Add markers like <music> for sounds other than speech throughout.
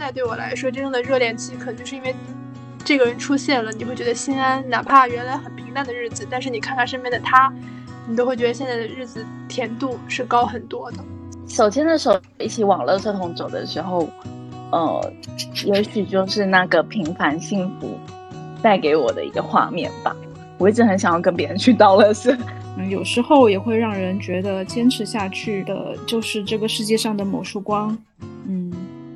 在对我来说，真正的热恋期可能就是因为这个人出现了，你会觉得心安。哪怕原来很平淡的日子，但是你看看身边的他，你都会觉得现在的日子甜度是高很多的。手牵着手一起往乐色桶走的时候，呃，也许就是那个平凡幸福带给我的一个画面吧。我一直很想要跟别人去倒乐色。<laughs> 嗯，有时候也会让人觉得坚持下去的就是这个世界上的某束光，嗯，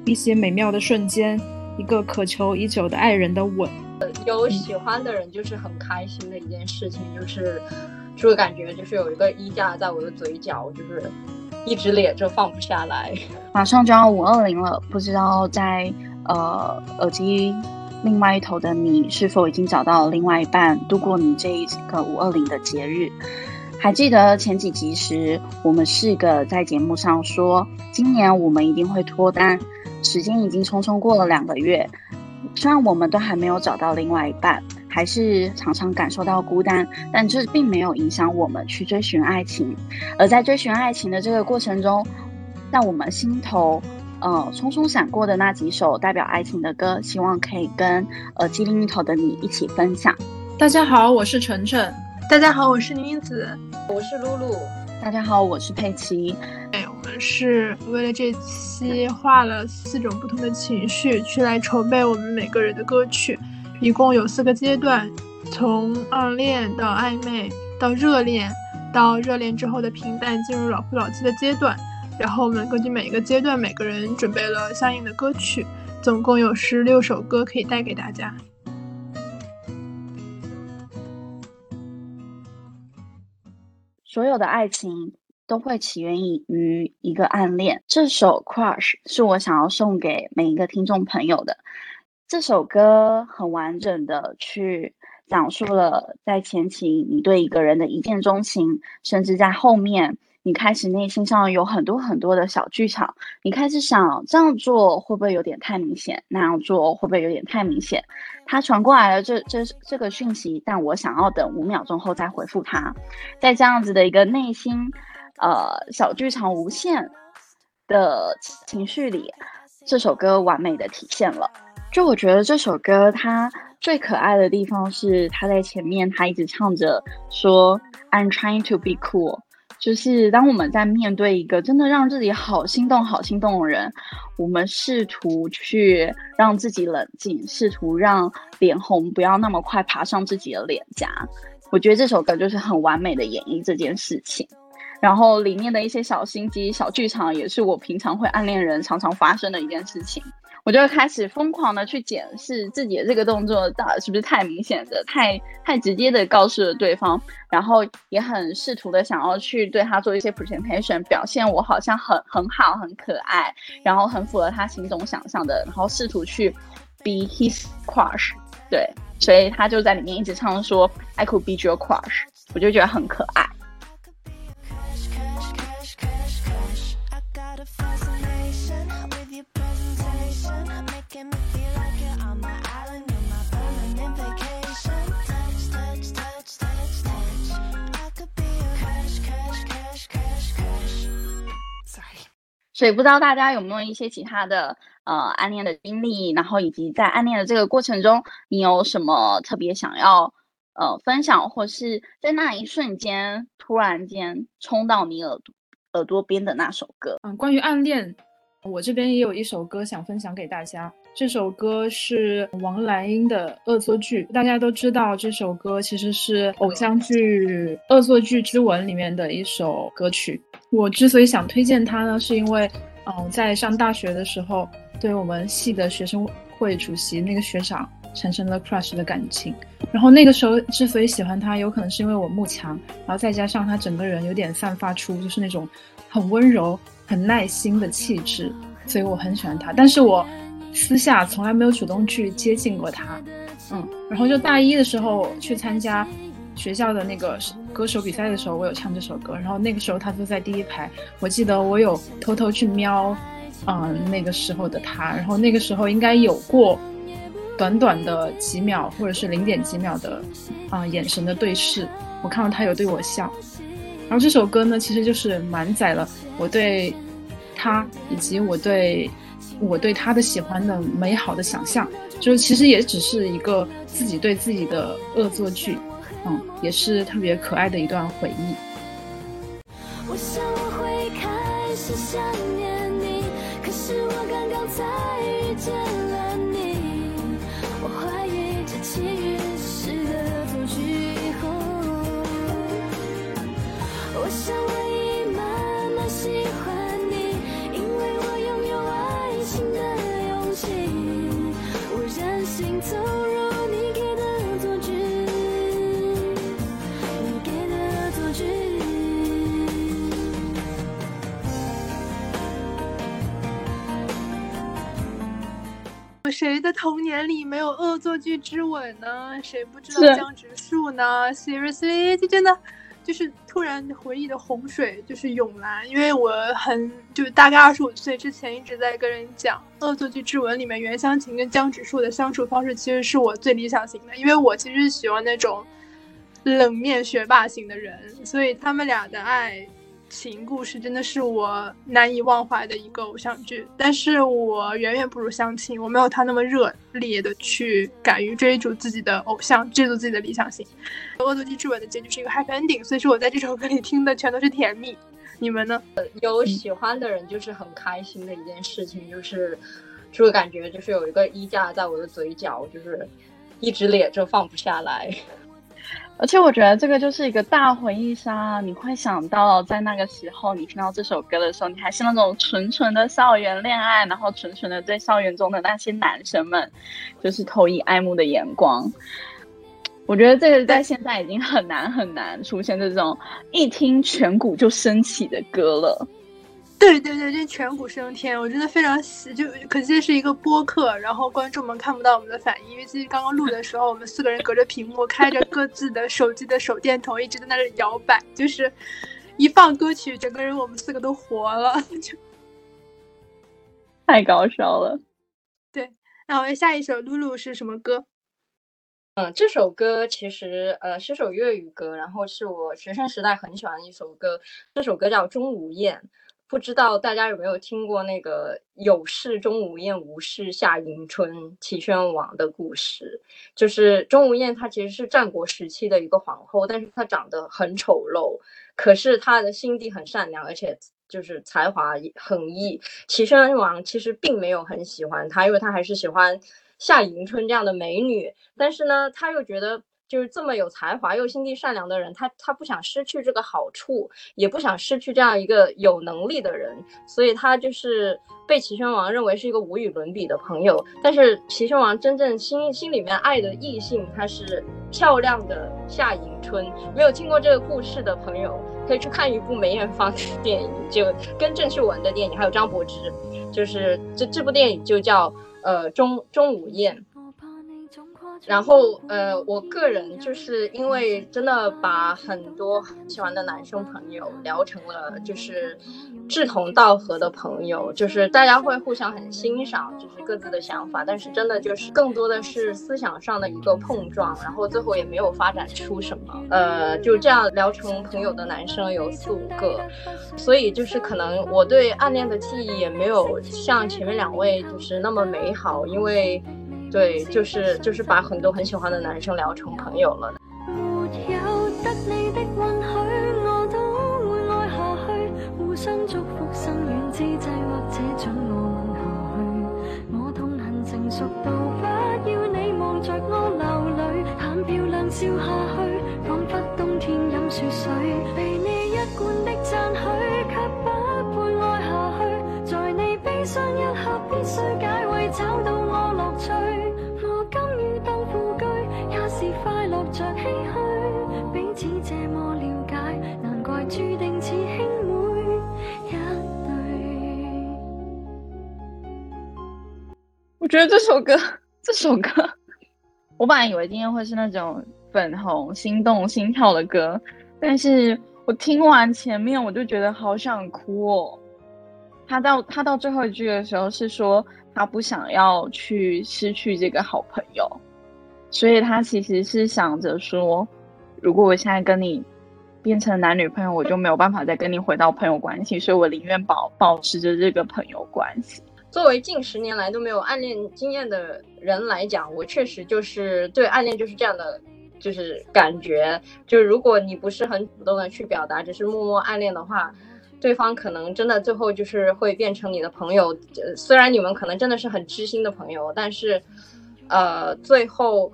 一些美妙的瞬间，一个渴求已久的爱人的吻。有喜欢的人就是很开心的一件事情，就是这个感觉就是有一个衣架在我的嘴角，就是一直咧着放不下来。马上就要五二零了，不知道在呃耳机另外一头的你是否已经找到另外一半，度过你这一个五二零的节日？还记得前几集时，我们四个在节目上说，今年我们一定会脱单。时间已经匆匆过了两个月，虽然我们都还没有找到另外一半，还是常常感受到孤单，但这并没有影响我们去追寻爱情。而在追寻爱情的这个过程中，在我们心头，呃，匆匆闪过的那几首代表爱情的歌，希望可以跟耳机另一头的你一起分享。大家好，我是晨晨。大家好，我是妮子，我是露露。大家好，我是佩奇。哎，我们是为了这期画了四种不同的情绪去来筹备我们每个人的歌曲，一共有四个阶段，从暗恋到暧昧，到热恋，到热恋之后的平淡，进入老夫老妻的阶段。然后我们根据每一个阶段，每个人准备了相应的歌曲，总共有十六首歌可以带给大家。所有的爱情都会起源于一个暗恋。这首《Crush》是我想要送给每一个听众朋友的。这首歌很完整的去讲述了在前期你对一个人的一见钟情，甚至在后面。你开始内心上有很多很多的小剧场，你开始想这样做会不会有点太明显？那样做会不会有点太明显？他传过来了这这这个讯息，但我想要等五秒钟后再回复他。在这样子的一个内心，呃，小剧场无限的情绪里，这首歌完美的体现了。就我觉得这首歌它最可爱的地方是，他在前面他一直唱着说 "I'm trying to be cool"。就是当我们在面对一个真的让自己好心动、好心动的人，我们试图去让自己冷静，试图让脸红不要那么快爬上自己的脸颊。我觉得这首歌就是很完美的演绎这件事情。然后里面的一些小心机、小剧场，也是我平常会暗恋人常常发生的一件事情。我就开始疯狂的去检视自己的这个动作，到底是不是太明显的、太太直接的告诉了对方，然后也很试图的想要去对他做一些 presentation，表现我好像很很好、很可爱，然后很符合他心中想象的，然后试图去 be his crush，对，所以他就在里面一直唱说 I could be your crush，我就觉得很可爱。所以不知道大家有没有一些其他的呃暗恋的经历，然后以及在暗恋的这个过程中，你有什么特别想要呃分享，或是在那一瞬间突然间冲到你耳朵耳朵边的那首歌？嗯，关于暗恋，我这边也有一首歌想分享给大家。这首歌是王蓝英的《恶作剧》，大家都知道这首歌其实是偶像剧《恶作剧之吻》里面的一首歌曲。我之所以想推荐它呢，是因为，嗯，在上大学的时候，对我们系的学生会主席那个学长产生了 crush 的感情。然后那个时候之所以喜欢他，有可能是因为我慕强，然后再加上他整个人有点散发出就是那种很温柔、很耐心的气质，所以我很喜欢他。但是我私下从来没有主动去接近过他，嗯。然后就大一的时候去参加。学校的那个歌手比赛的时候，我有唱这首歌，然后那个时候他坐在第一排，我记得我有偷偷去瞄，嗯，那个时候的他，然后那个时候应该有过短短的几秒或者是零点几秒的啊眼神的对视，我看到他有对我笑，然后这首歌呢，其实就是满载了我对他，以及我对我对他的喜欢的美好的想象，就是其实也只是一个自己对自己的恶作剧，嗯，也是特别可爱的一段回忆。我想我会开始想念你，可是我刚刚才遇见了你，我怀疑这奇遇是个恶作剧。我想谁的童年里没有恶作剧之吻呢？谁不知道江直树呢？Seriously，就真的。就是突然回忆的洪水就是涌来，因为我很就大概二十五岁之前一直在跟人讲《恶作剧之吻》里面袁湘琴跟江直树的相处方式，其实是我最理想型的，因为我其实喜欢那种冷面学霸型的人，所以他们俩的爱。情故事真的是我难以忘怀的一个偶像剧，但是我远远不如相亲，我没有他那么热烈的去敢于追逐自己的偶像，追逐自己的理想型。《恶作剧之吻》的结局是一个 happy ending，所以说我在这首歌里听的全都是甜蜜。你们呢？有喜欢的人就是很开心的一件事情，就是这个感觉就是有一个衣架在我的嘴角，就是一直咧着放不下来。而且我觉得这个就是一个大回忆杀，你会想到在那个时候，你听到这首歌的时候，你还是那种纯纯的校园恋爱，然后纯纯的对校园中的那些男生们，就是投以爱慕的眼光。<laughs> 我觉得这个在现在已经很难很难出现这种一听颧骨就升起的歌了。对对对，这颧骨升天，我真的非常喜，就可惜是一个播客，然后观众们看不到我们的反应，因为其实刚刚录的时候，我们四个人隔着屏幕，开着各自的手机的手电筒，一直在那里摇摆，就是一放歌曲，整个人我们四个都活了，<laughs> 就太搞笑了。对，那我们下一首露露是什么歌？嗯，这首歌其实呃是首粤语歌，然后是我学生时代很喜欢的一首歌，这首歌叫《钟无艳》。不知道大家有没有听过那个“有事钟无艳，无事夏迎春”齐宣王的故事？就是钟无艳，她其实是战国时期的一个皇后，但是她长得很丑陋，可是她的心地很善良，而且就是才华横溢。齐宣王其实并没有很喜欢她，因为他还是喜欢夏迎春这样的美女，但是呢，他又觉得。就是这么有才华又心地善良的人，他他不想失去这个好处，也不想失去这样一个有能力的人，所以他就是被齐宣王认为是一个无与伦比的朋友。但是齐宣王真正心心里面爱的异性，他是漂亮的夏迎春。没有听过这个故事的朋友，可以去看一部梅艳芳的电影，就跟郑秀文的电影，还有张柏芝，就是这这部电影就叫呃钟钟无艳。然后，呃，我个人就是因为真的把很多喜欢的男生朋友聊成了就是志同道合的朋友，就是大家会互相很欣赏，就是各自的想法，但是真的就是更多的是思想上的一个碰撞，然后最后也没有发展出什么，呃，就这样聊成朋友的男生有四五个，所以就是可能我对暗恋的记忆也没有像前面两位就是那么美好，因为。对，就是就是把很多很喜欢的男生聊成朋友了。没有得你的允许，我都下去。互相祝福，之际，或者准我吻下去。我痛恨成熟到不要你望着我流漂亮笑下去，冬天饮雪水。被你一贯的不下去。在你悲伤一刻，必须解围，找到我乐趣。着唏嘘，彼此这么了解，难怪注定似兄妹一对我觉得这首歌，<laughs> 这首歌，我本来以为今天会是那种粉红、心动、心跳的歌，但是我听完前面，我就觉得好想哭哦。他到他到最后一句的时候是说，他不想要去失去这个好朋友，所以他其实是想着说，如果我现在跟你变成男女朋友，我就没有办法再跟你回到朋友关系，所以我宁愿保保持着这个朋友关系。作为近十年来都没有暗恋经验的人来讲，我确实就是对暗恋就是这样的，就是感觉，就如果你不是很主动的去表达，只是默默暗恋的话，对方可能真的最后就是会变成你的朋友。呃，虽然你们可能真的是很知心的朋友，但是，呃，最后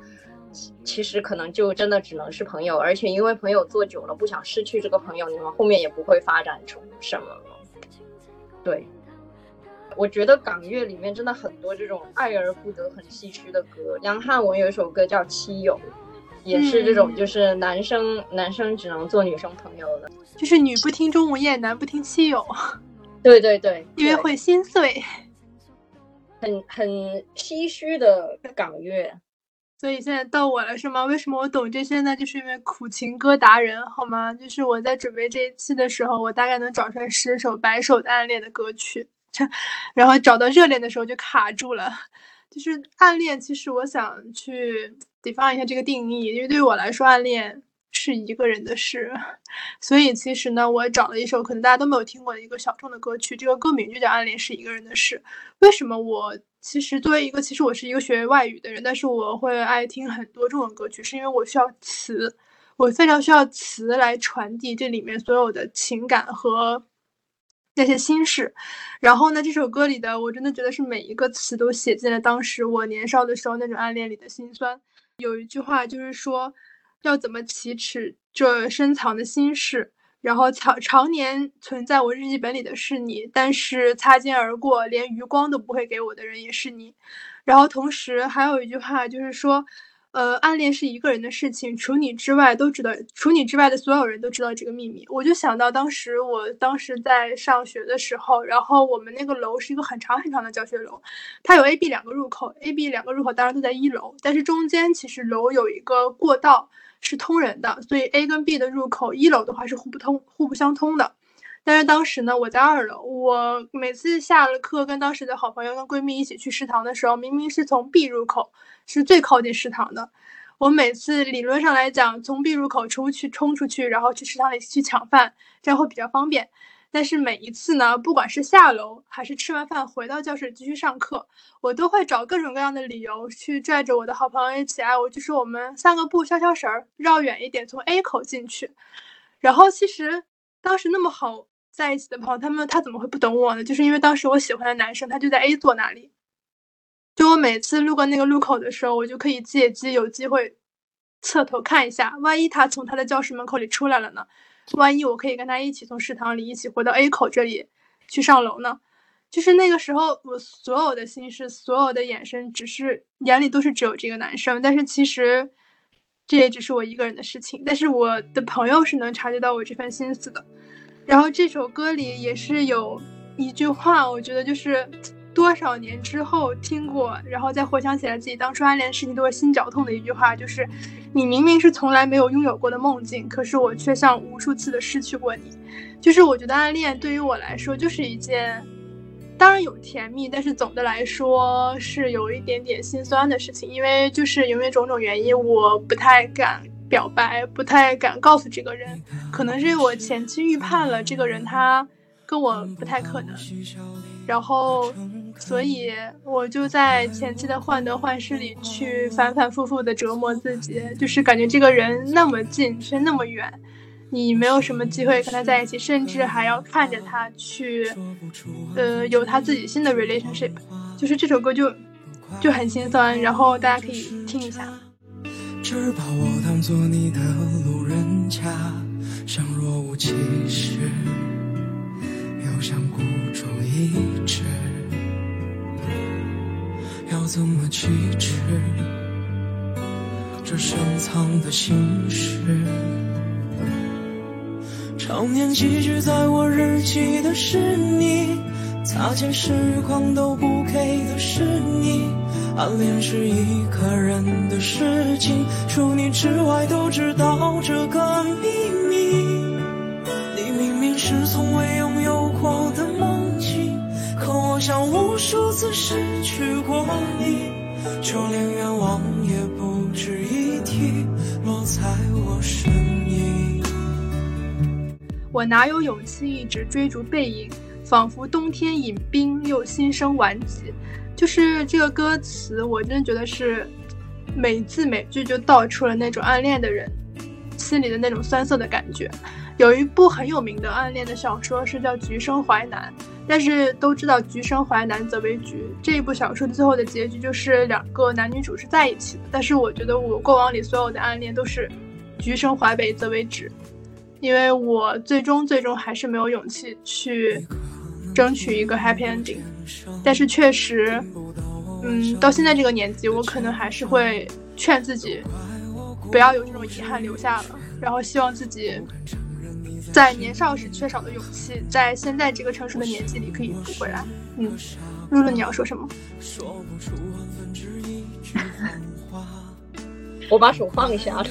其实可能就真的只能是朋友，而且因为朋友做久了，不想失去这个朋友，你们后面也不会发展出什么了。对。我觉得港乐里面真的很多这种爱而不得、很唏嘘的歌。杨汉文有一首歌叫《七友》，也是这种，就是男生男生只能做女生朋友的，就是女不听钟无艳，男不听七友。<laughs> 对对对，因为会心碎，很很唏嘘的港乐。所以现在到我了是吗？为什么我懂这些呢？就是因为苦情歌达人，好吗？就是我在准备这一期的时候，我大概能找出来十首、百首的暗恋的歌曲。然后找到热恋的时候就卡住了，就是暗恋。其实我想去 define 一下这个定义，因为对于我来说，暗恋是一个人的事。所以其实呢，我找了一首可能大家都没有听过的一个小众的歌曲，这个歌名就叫《暗恋是一个人的事》。为什么我其实作为一个，其实我是一个学外语的人，但是我会爱听很多中文歌曲，是因为我需要词，我非常需要词来传递这里面所有的情感和。那些心事，然后呢？这首歌里的我真的觉得是每一个词都写进了当时我年少的时候那种暗恋里的心酸。有一句话就是说，要怎么启齿这深藏的心事？然后常常年存在我日记本里的是你，但是擦肩而过，连余光都不会给我的人也是你。然后同时还有一句话就是说。呃，暗恋是一个人的事情，除你之外都知道，除你之外的所有人都知道这个秘密。我就想到当时，我当时在上学的时候，然后我们那个楼是一个很长很长的教学楼，它有 A、B 两个入口，A、B 两个入口当然都在一楼，但是中间其实楼有一个过道是通人的，所以 A 跟 B 的入口一楼的话是互不通、互不相通的。但是当时呢，我在二楼，我每次下了课跟当时的好朋友、跟闺蜜一起去食堂的时候，明明是从 B 入口。是最靠近食堂的。我每次理论上来讲，从 B 入口出去冲出去，然后去食堂里去抢饭，这样会比较方便。但是每一次呢，不管是下楼还是吃完饭回到教室继续上课，我都会找各种各样的理由去拽着我的好朋友一起，哎，我就说我们散个步消消食儿，绕远一点，从 A 口进去。然后其实当时那么好在一起的朋友，他们他怎么会不懂我呢？就是因为当时我喜欢的男生他就在 A 座那里。就我每次路过那个路口的时候，我就可以借机有机会侧头看一下，万一他从他的教室门口里出来了呢？万一我可以跟他一起从食堂里一起回到 A 口这里去上楼呢？就是那个时候，我所有的心事，所有的眼神，只是眼里都是只有这个男生。但是其实这也只是我一个人的事情。但是我的朋友是能察觉到我这份心思的。然后这首歌里也是有一句话，我觉得就是。多少年之后听过，然后再回想起来自己当初暗恋的事情，都会心绞痛的一句话，就是你明明是从来没有拥有过的梦境，可是我却像无数次的失去过你。就是我觉得暗恋对于我来说就是一件，当然有甜蜜，但是总的来说是有一点点心酸的事情，因为就是因为种种原因，我不太敢表白，不太敢告诉这个人，可能是我前期预判了这个人他。跟我不太可能，然后，所以我就在前期的患得患失里去反反复复的折磨自己，就是感觉这个人那么近却那么远，你没有什么机会跟他在一起，甚至还要看着他去，呃，有他自己新的 relationship，就是这首歌就就很心酸，然后大家可以听一下。只把我当做你的路人甲，像若无其事。又像孤注一掷，要怎么启齿这深藏的心事？常年寄居在我日记的是你，擦肩时光都不给的是你。暗恋是一个人的事情，除你之外都知道这个秘密。像无数次失去过你，就连愿望也不值一提，落在我身影。我哪有勇气一直追逐背影？仿佛冬天饮冰，又心生顽疾。就是这个歌词，我真的觉得是每字每句就道出了那种暗恋的人心里的那种酸涩的感觉。有一部很有名的暗恋的小说是叫《橘生淮南》，但是都知道“橘生淮南则为橘”。这一部小说的最后的结局就是两个男女主是在一起的。但是我觉得我过往里所有的暗恋都是“橘生淮北则为枳”，因为我最终最终还是没有勇气去争取一个 happy ending。但是确实，嗯，到现在这个年纪，我可能还是会劝自己不要有这种遗憾留下了，然后希望自己。在年少时缺少的勇气，在现在这个成熟的年纪里可以补回来。嗯，露露，你要说什么？<laughs> 我把手放下了。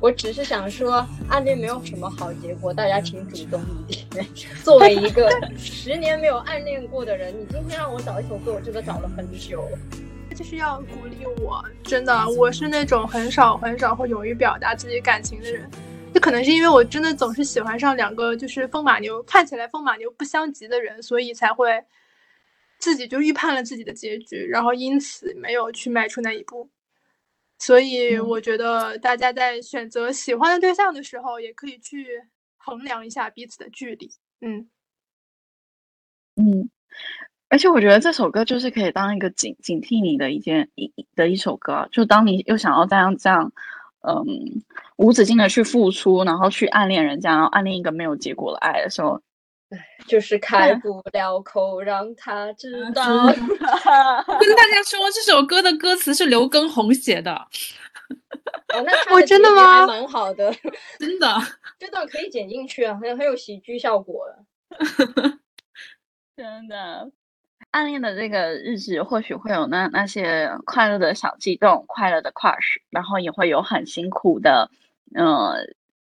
我只是想说，暗恋没有什么好结果，大家请主动一点。作为一个十年没有暗恋过的人，你今天让我找一首歌，我真的找了很久。就是要鼓励我，真的，我是那种很少很少会勇于表达自己感情的人。这可能是因为我真的总是喜欢上两个就是风马牛，看起来风马牛不相及的人，所以才会自己就预判了自己的结局，然后因此没有去迈出那一步。所以我觉得大家在选择喜欢的对象的时候，也可以去衡量一下彼此的距离。嗯嗯，而且我觉得这首歌就是可以当一个警警惕你的一件一的一首歌，就当你又想要这样这样。嗯，无止境的去付出，然后去暗恋人家，然后暗恋一个没有结果的爱的时候，就是开不了口让他知道。<laughs> <laughs> 跟大家说，这首歌的歌词是刘畊宏写的。哦，那 <laughs> 我真的吗？蛮好的，真的，这段可以剪进去啊，很很有喜剧效果了。真的。暗恋的这个日子，或许会有那那些快乐的小悸动，快乐的 crush，然后也会有很辛苦的，呃，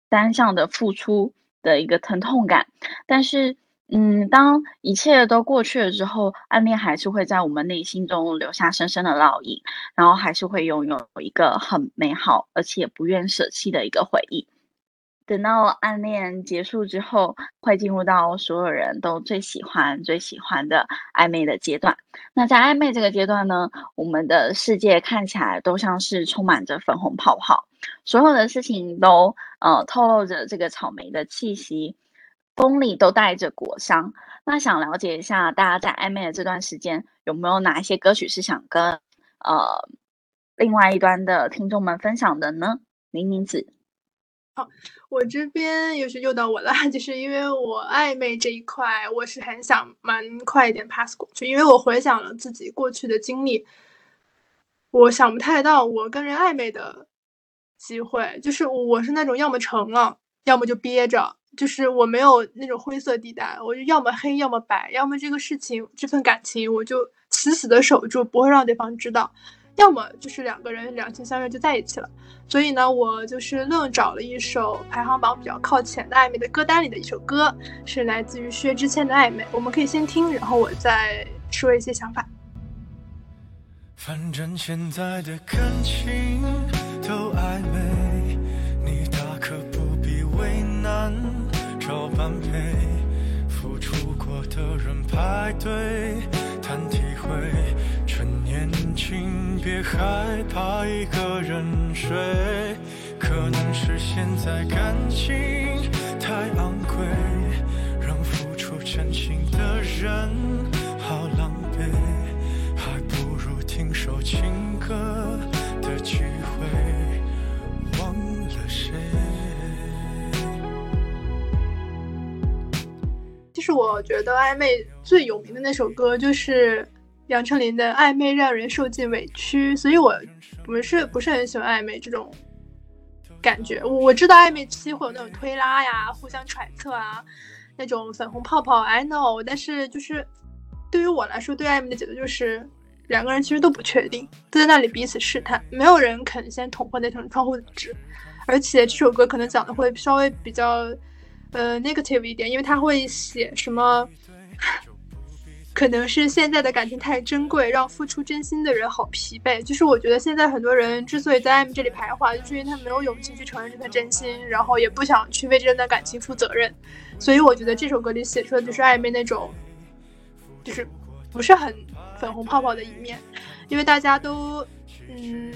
单向的付出的一个疼痛感。但是，嗯，当一切都过去了之后，暗恋还是会在我们内心中留下深深的烙印，然后还是会拥有一个很美好而且不愿舍弃的一个回忆。等到暗恋结束之后，会进入到所有人都最喜欢、最喜欢的暧昧的阶段。那在暧昧这个阶段呢，我们的世界看起来都像是充满着粉红泡泡，所有的事情都呃透露着这个草莓的气息，风里都带着果香。那想了解一下，大家在暧昧的这段时间，有没有哪一些歌曲是想跟呃另外一端的听众们分享的呢？林宁子。好，我这边又是又到我了，<laughs> 就是因为我暧昧这一块，我是很想蛮快一点 pass 过去，因为我回想了自己过去的经历，我想不太到我跟人暧昧的机会，就是我是那种要么成了，要么就憋着，就是我没有那种灰色地带，我就要么黑，要么白，要么这个事情这份感情我就死死的守住，不会让对方知道。要么就是两个人两情相悦就在一起了，所以呢，我就是愣找了一首排行榜比较靠前的暧昧的歌单里的一首歌，是来自于薛之谦的《暧昧》，我们可以先听，然后我再说一些想法。反正现在的感情都暧昧，你大可不必为难，找般配，付出过的人排队谈体。别害怕一个人睡。可能是现在感情太昂贵，让付出真心的人好狼狈。还不如听首情歌的机会，忘了谁。就是我觉得暧昧最有名的那首歌，就是。杨丞琳的暧昧让人受尽委屈，所以我不是不是很喜欢暧昧这种感觉。我我知道暧昧期会有那种推拉呀、互相揣测啊，那种粉红泡泡。I know，但是就是对于我来说，对暧昧的解读就是两个人其实都不确定，都在那里彼此试探，没有人肯先捅破那层窗户纸。而且这首歌可能讲的会稍微比较呃 negative 一点，因为他会写什么。可能是现在的感情太珍贵，让付出真心的人好疲惫。就是我觉得现在很多人之所以在暧昧这里徘徊，就是因为他没有勇气去承认这份真心，然后也不想去为这段感情负责任。所以我觉得这首歌里写出的就是暧昧那种，就是不是很粉红泡泡的一面，因为大家都嗯。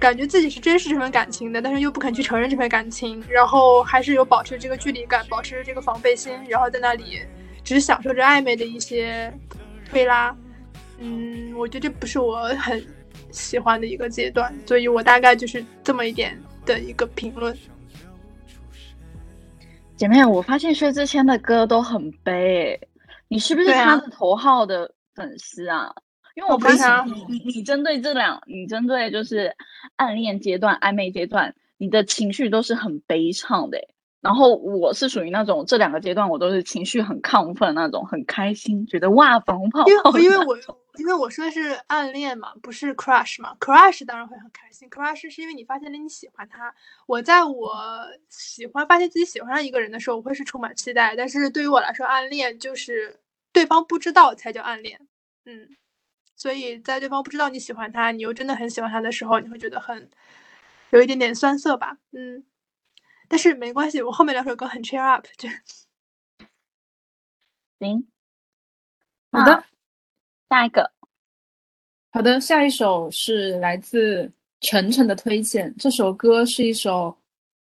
感觉自己是珍视这份感情的，但是又不肯去承认这份感情，然后还是有保持这个距离感，保持这个防备心，然后在那里只享受着暧昧的一些推拉。嗯，我觉得这不是我很喜欢的一个阶段，所以我大概就是这么一点的一个评论。姐妹，我发现薛之谦的歌都很悲，你是不是他的头号的粉丝啊？因为我发现你你你针对这两，你针对就是暗恋阶段、暧昧阶段，你的情绪都是很悲怆的。然后我是属于那种这两个阶段我都是情绪很亢奋那种，很开心，觉得哇粉红泡泡。因为因为我因为我说的是暗恋嘛，不是 crush 嘛，crush 当然会很开心。crush 是因为你发现了你喜欢他。我在我喜欢发现自己喜欢上一个人的时候，我会是充满期待。但是对于我来说，暗恋就是对方不知道才叫暗恋。嗯。所以在对方不知道你喜欢他，你又真的很喜欢他的时候，你会觉得很有一点点酸涩吧？嗯，但是没关系，我后面两首歌很 cheer up，就行。好的，下一个。好的，下一首是来自晨晨的推荐，这首歌是一首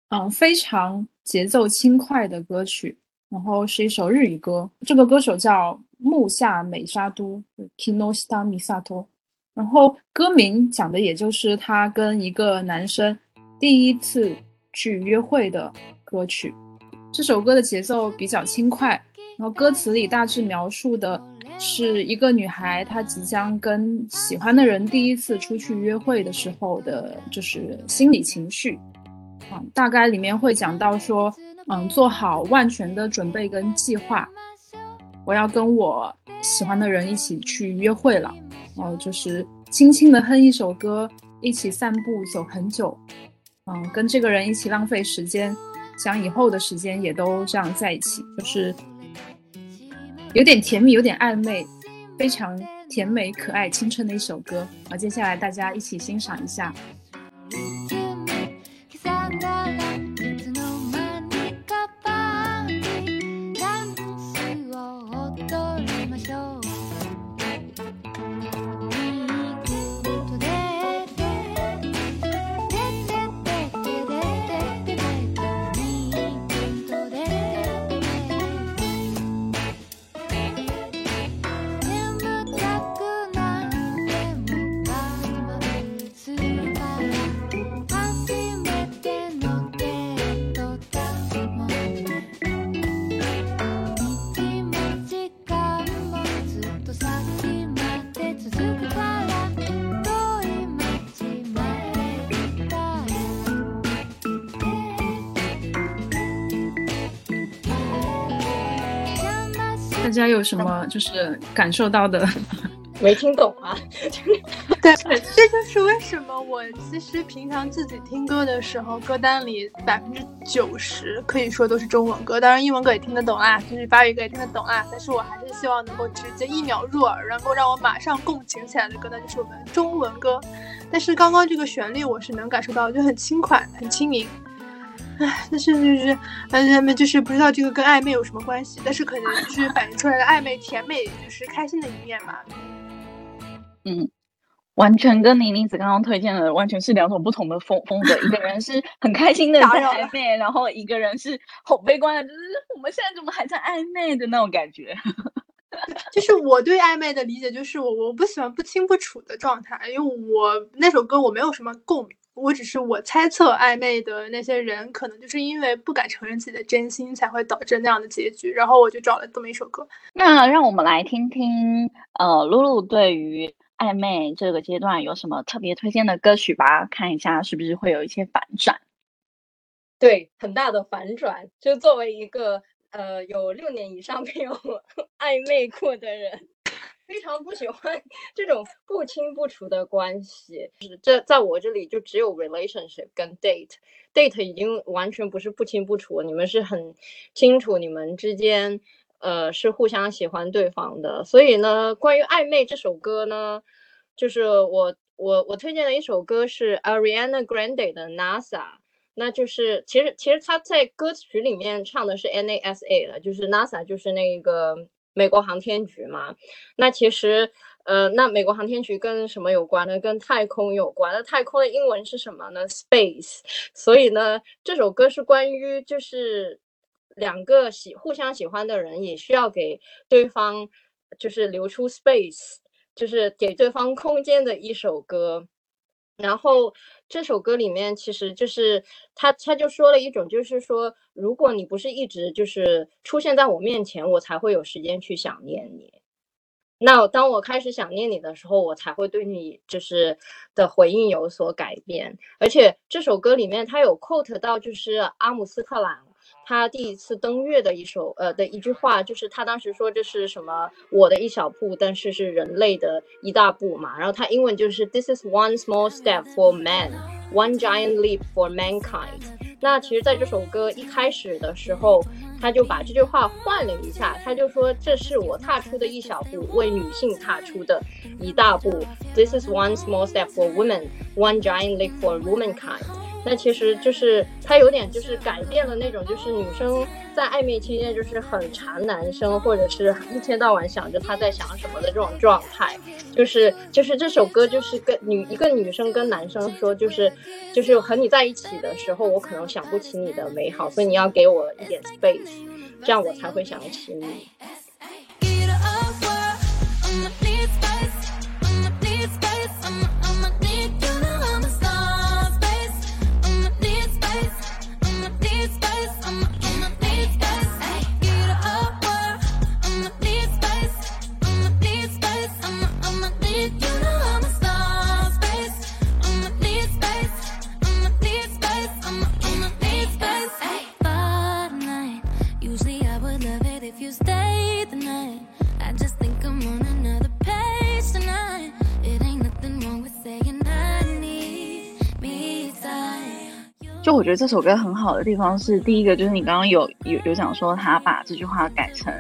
嗯非常节奏轻快的歌曲，然后是一首日语歌，这个歌手叫。木下美沙都 Kinoshita Misato，然后歌名讲的也就是他跟一个男生第一次去约会的歌曲。这首歌的节奏比较轻快，然后歌词里大致描述的是一个女孩她即将跟喜欢的人第一次出去约会的时候的，就是心理情绪。啊，大概里面会讲到说，嗯，做好万全的准备跟计划。我要跟我喜欢的人一起去约会了，然后就是轻轻的哼一首歌，一起散步走很久，嗯，跟这个人一起浪费时间，想以后的时间也都这样在一起，就是有点甜蜜，有点暧昧，非常甜美可爱、青春的一首歌。好，接下来大家一起欣赏一下。大家有什么就是感受到的？<laughs> 没听懂啊？<laughs> 对，这就是为什么我其实平常自己听歌的时候，歌单里百分之九十可以说都是中文歌，当然英文歌也听得懂啦，就是法语歌也听得懂啦。但是我还是希望能够直接一秒入耳，能够让我马上共情起来的歌，那就是我们中文歌。但是刚刚这个旋律我是能感受到，就很轻快，很轻盈。唉，但是就是，嗯，他们就是不知道这个跟暧昧有什么关系，但是可能就是 <laughs> 反映出来的暧昧甜美，就是开心的一面嘛。嗯，完全跟宁宁子刚刚推荐的完全是两种不同的风风格，一个人是很开心的在暧昧，然后一个人是好悲观的，就是我们现在怎么还在暧昧的那种感觉。<laughs> 就是我对暧昧的理解，就是我我不喜欢不清不楚的状态，因为我那首歌我没有什么共鸣。我只是我猜测，暧昧的那些人可能就是因为不敢承认自己的真心，才会导致那样的结局。然后我就找了这么一首歌。那让我们来听听，呃，露露对于暧昧这个阶段有什么特别推荐的歌曲吧？看一下是不是会有一些反转。对，很大的反转。就作为一个呃有六年以上没有 <laughs> 暧昧过的人。非常不喜欢这种不清不楚的关系，是这在我这里就只有 relationship 跟 date，date 已经完全不是不清不楚，你们是很清楚你们之间呃是互相喜欢对方的。所以呢，关于暧昧这首歌呢，就是我我我推荐的一首歌是 Ariana Grande 的 NASA，那就是其实其实他在歌曲里面唱的是 NASA 的，就是 NASA 就是那个美国航天局嘛。那其实。呃，那美国航天局跟什么有关呢？跟太空有关。那太空的英文是什么呢？Space。所以呢，这首歌是关于就是两个喜互相喜欢的人，也需要给对方就是留出 space，就是给对方空间的一首歌。然后这首歌里面其实就是他他就说了一种，就是说如果你不是一直就是出现在我面前，我才会有时间去想念你。那当我开始想念你的时候，我才会对你就是的回应有所改变。而且这首歌里面，它有 quote 到就是阿姆斯特朗他第一次登月的一首呃的一句话，就是他当时说这是什么我的一小步，但是是人类的一大步嘛。然后他英文就是 This is one small step for man, one giant leap for mankind。那其实在这首歌一开始的时候。他就把这句话换了一下，他就说：“这是我踏出的一小步，为女性踏出的一大步。This is one small step for women, one giant leap for womankind。”那其实就是他有点就是改变了那种就是女生在暧昧期间就是很馋男生，或者是一天到晚想着他在想什么的这种状态。就是就是这首歌就是跟女一个女生跟男生说，就是就是和你在一起的时候，我可能想不起你的美好，所以你要给我一点 space，这样我才会想起你。就我觉得这首歌很好的地方是，第一个就是你刚刚有有有讲说他把这句话改成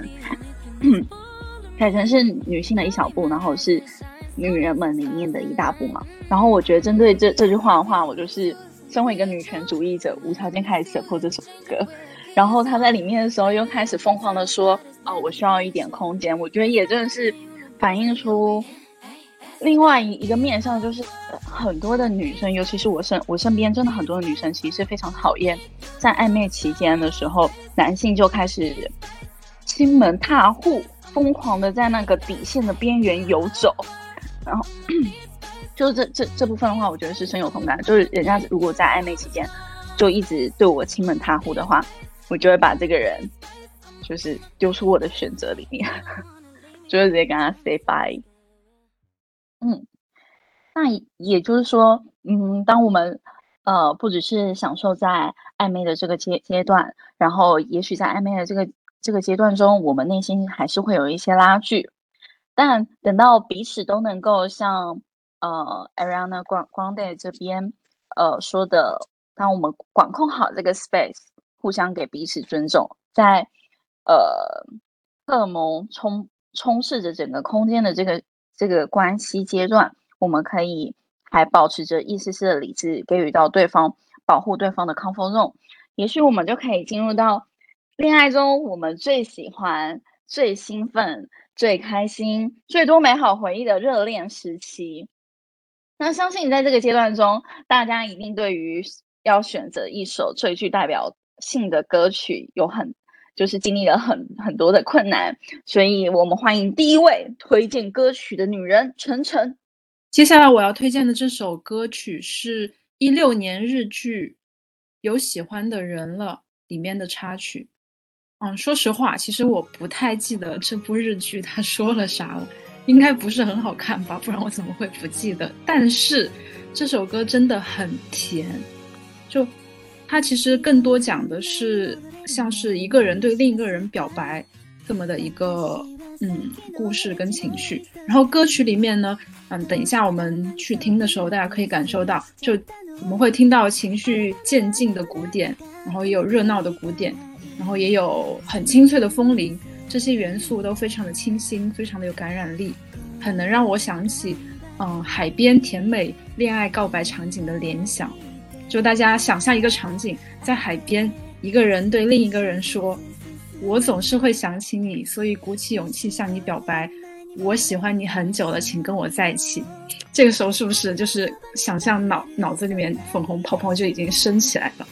<clears throat> 改成是女性的一小步，然后是女人们里面的一大步嘛。然后我觉得针对这这句话的话，我就是身为一个女权主义者，无条件开始 support 这首歌。然后他在里面的时候又开始疯狂的说：“哦，我需要一点空间。”我觉得也真的是反映出。另外一一个面向就是，很多的女生，尤其是我身我身边真的很多的女生，其实非常讨厌在暧昧期间的时候，男性就开始亲门踏户，疯狂的在那个底线的边缘游走。然后，就这这这部分的话，我觉得是深有同感。就是人家如果在暧昧期间就一直对我亲门踏户的话，我就会把这个人就是丢出我的选择里面，<laughs> 就会直接跟他 say bye。嗯，那也就是说，嗯，当我们呃不只是享受在暧昧的这个阶阶段，然后也许在暧昧的这个这个阶段中，我们内心还是会有一些拉锯，但等到彼此都能够像呃 Ariana Grande 这边呃说的，当我们管控好这个 space，互相给彼此尊重，在呃荷尔蒙充充斥着整个空间的这个。这个关系阶段，我们可以还保持着一丝丝的理智，给予到对方保护对方的 comfort zone，也许我们就可以进入到恋爱中我们最喜欢、最兴奋、最开心、最多美好回忆的热恋时期。那相信在这个阶段中，大家一定对于要选择一首最具代表性的歌曲有很。就是经历了很很多的困难，所以我们欢迎第一位推荐歌曲的女人晨晨。接下来我要推荐的这首歌曲是一六年日剧《有喜欢的人了》里面的插曲。嗯，说实话，其实我不太记得这部日剧他 <laughs> 说了啥了，应该不是很好看吧？不然我怎么会不记得？但是这首歌真的很甜，就它其实更多讲的是。像是一个人对另一个人表白这么的一个嗯故事跟情绪，然后歌曲里面呢，嗯，等一下我们去听的时候，大家可以感受到，就我们会听到情绪渐进的鼓点，然后也有热闹的鼓点，然后也有很清脆的风铃，这些元素都非常的清新，非常的有感染力，很能让我想起，嗯，海边甜美恋爱告白场景的联想。就大家想象一个场景，在海边，一个人对另一个人说：“我总是会想起你，所以鼓起勇气向你表白，我喜欢你很久了，请跟我在一起。”这个时候是不是就是想象脑脑子里面粉红泡泡就已经升起来了？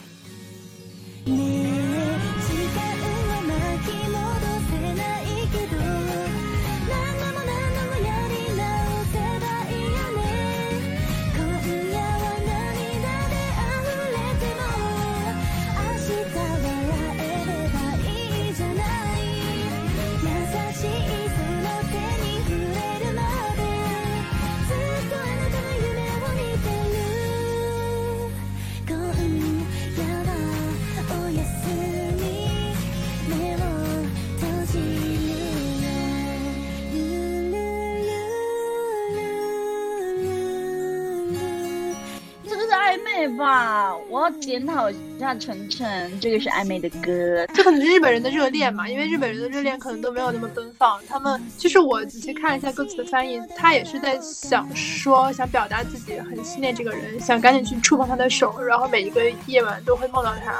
检讨一下晨晨，这个是暧昧的歌，这可能是日本人的热恋嘛，因为日本人的热恋可能都没有那么奔放。他们就是我仔细看了一下歌词的翻译，他也是在想说，想表达自己很思念这个人，想赶紧去触碰他的手，然后每一个夜晚都会梦到他，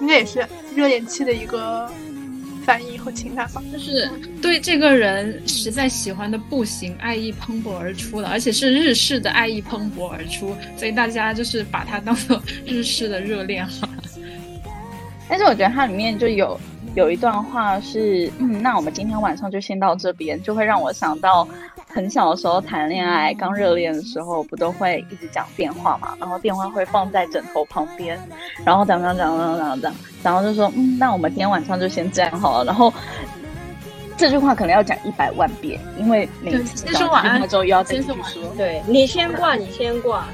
应该也是热恋期的一个。反应和情感方，就是对这个人实在喜欢的不行，爱意蓬勃而出了，而且是日式的爱意蓬勃而出，所以大家就是把它当做日式的热恋哈。但是我觉得它里面就有有一段话是，嗯，那我们今天晚上就先到这边，就会让我想到。很小的时候谈恋爱，刚热恋的时候，不都会一直讲电话嘛？然后电话会放在枕头旁边，然后讲讲讲讲讲讲，然后就说，嗯，那我们今天晚上就先这样好了。然后这句话可能要讲一百万遍，因为每次讲完电话之后又要再说。对你先挂，你先挂，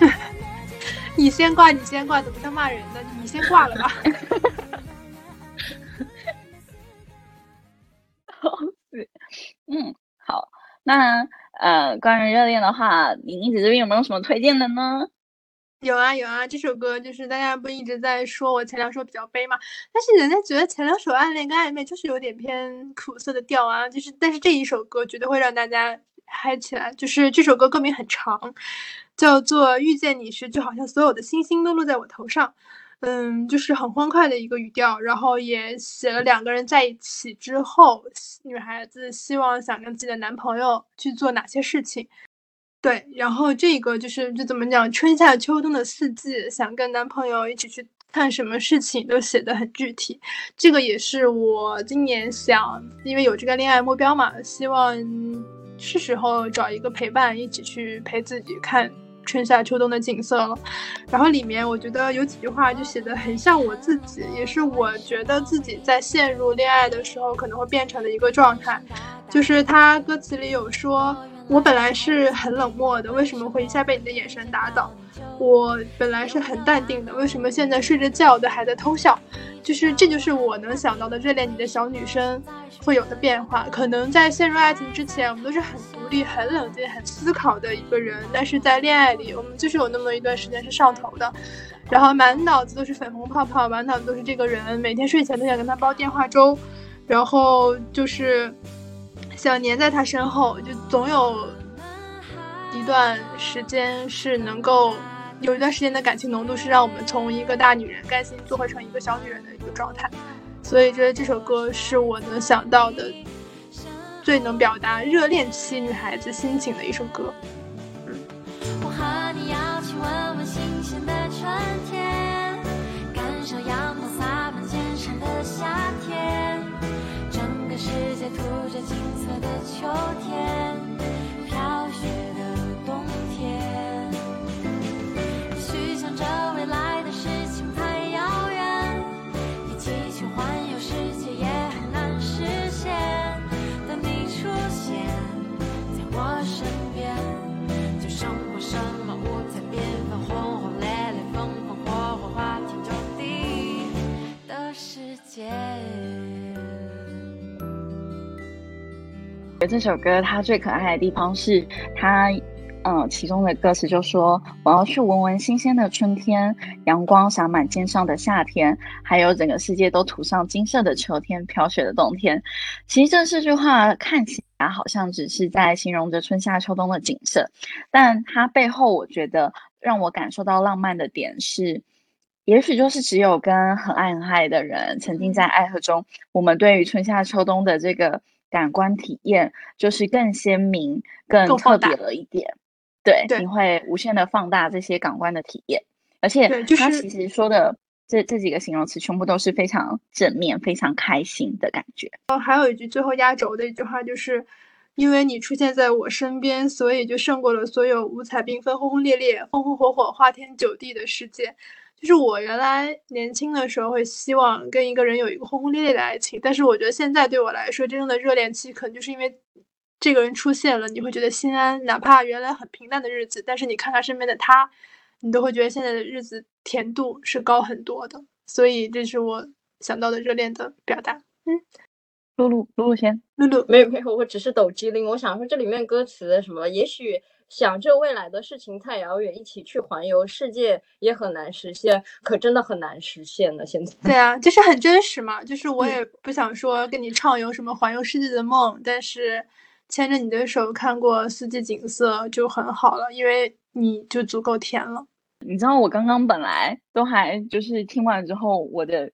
<laughs> 你先挂，你先挂，怎么像骂人呢？你先挂了吧。<laughs> 嗯，好，那呃，关于热恋的话，妮妮姐这边有没有什么推荐的呢？有啊有啊，这首歌就是大家不一直在说我前两首比较悲嘛，但是人家觉得前两首暗恋跟暧昧就是有点偏苦涩的调啊，就是但是这一首歌绝对会让大家嗨起来，就是这首歌歌名很长，叫做遇见你时就好像所有的星星都落在我头上。嗯，就是很欢快的一个语调，然后也写了两个人在一起之后，女孩子希望想跟自己的男朋友去做哪些事情。对，然后这个就是就怎么讲，春夏秋冬的四季，想跟男朋友一起去看什么事情，都写的很具体。这个也是我今年想，因为有这个恋爱目标嘛，希望是时候找一个陪伴，一起去陪自己看。春夏秋冬的景色了，然后里面我觉得有几句话就写的很像我自己，也是我觉得自己在陷入恋爱的时候可能会变成的一个状态，就是他歌词里有说，我本来是很冷漠的，为什么会一下被你的眼神打倒？我本来是很淡定的，为什么现在睡着觉的还在偷笑？就是这就是我能想到的热恋你的小女生会有的变化。可能在陷入爱情之前，我们都是很很冷静、很思考的一个人，但是在恋爱里，我们就是有那么一段时间是上头的，然后满脑子都是粉红泡泡，满脑子都是这个人，每天睡前都想跟他煲电话粥，然后就是想黏在他身后，就总有一段时间是能够。有一段时间的感情浓度是让我们从一个大女人甘心做回成一个小女人的一个状态，所以觉得这首歌是我能想到的最能表达热恋期女孩子心情的一首歌。我和你要去闻闻新鲜的春天，感受阳光洒满肩上的夏天，整个世界涂着金色的秋天，飘雪这首歌它最可爱的地方是它。嗯，其中的歌词就说：“我要去闻闻新鲜的春天，阳光洒满肩上的夏天，还有整个世界都涂上金色的秋天，飘雪的冬天。”其实这四句话看起来好像只是在形容着春夏秋冬的景色，但它背后我觉得让我感受到浪漫的点是，也许就是只有跟很爱很爱的人，沉浸在爱河中，我们对于春夏秋冬的这个感官体验就是更鲜明、更特别了一点。对，对你会无限的放大这些感官的体验，而且他其实说的这这几个形容词全部都是非常正面、非常开心的感觉。哦还有一句最后压轴的一句话就是。因为你出现在我身边，所以就胜过了所有五彩缤纷、轰轰烈烈、风风火火、花天酒地的世界。就是我原来年轻的时候会希望跟一个人有一个轰轰烈烈的爱情，但是我觉得现在对我来说，真正的热恋期可能就是因为这个人出现了，你会觉得心安，哪怕原来很平淡的日子，但是你看他身边的他，你都会觉得现在的日子甜度是高很多的。所以这是我想到的热恋的表达。嗯露露，露露先，露露，没有没有，我只是抖机灵。我想说这里面歌词什么，也许想着未来的事情太遥远，一起去环游世界也很难实现，可真的很难实现呢。现在对啊，就是很真实嘛。就是我也不想说跟你畅游什么环游世界的梦，但是牵着你的手看过四季景色就很好了，因为你就足够甜了。你知道我刚刚本来都还就是听完之后，我的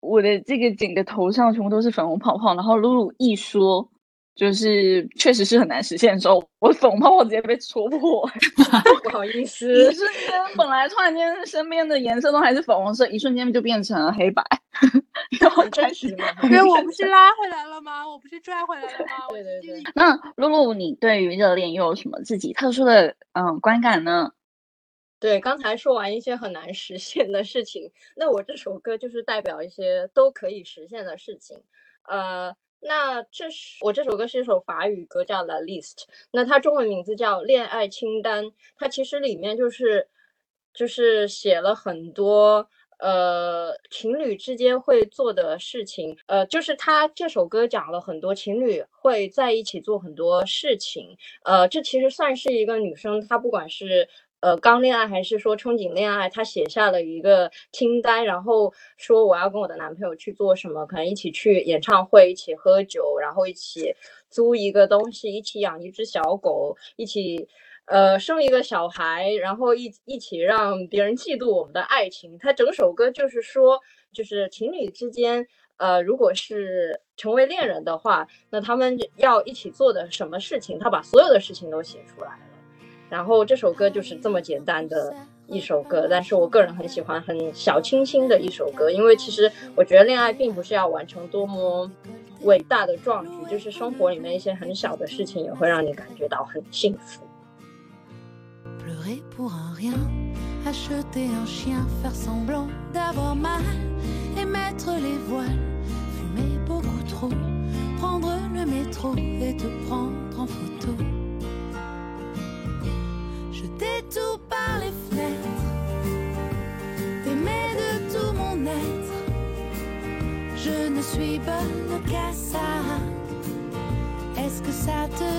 我的这个整个头上全部都是粉红泡泡，然后露露一说。就是确实是很难实现的时候，我粉红泡泡直接被戳破，<laughs> 不好意思，一瞬间本来突然间身边的颜色都还是粉红色，一瞬间就变成了黑白，<laughs> 然后开始。因为我不 <laughs> 是拉回来了吗？我不是拽回来了吗？对对对。那露露，你对于热恋又有什么自己特殊的嗯观感呢？对，刚才说完一些很难实现的事情，那我这首歌就是代表一些都可以实现的事情，呃。那这是我这首歌是一首法语歌，叫《La List》。那它中文名字叫《恋爱清单》。它其实里面就是就是写了很多呃情侣之间会做的事情。呃，就是他这首歌讲了很多情侣会在一起做很多事情。呃，这其实算是一个女生，她不管是。呃，刚恋爱还是说憧憬恋爱？他写下了一个清单，然后说我要跟我的男朋友去做什么，可能一起去演唱会，一起喝酒，然后一起租一个东西，一起养一只小狗，一起呃生一个小孩，然后一一起让别人嫉妒我们的爱情。他整首歌就是说，就是情侣之间，呃，如果是成为恋人的话，那他们要一起做的什么事情，他把所有的事情都写出来了。然后这首歌就是这么简单的一首歌，但是我个人很喜欢，很小清新的一首歌。因为其实我觉得恋爱并不是要完成多么伟大的壮举，就是生活里面一些很小的事情也会让你感觉到很幸福。Tout par les fenêtres, t'aimer de tout mon être. Je ne suis bonne qu'à ça. Est-ce que ça te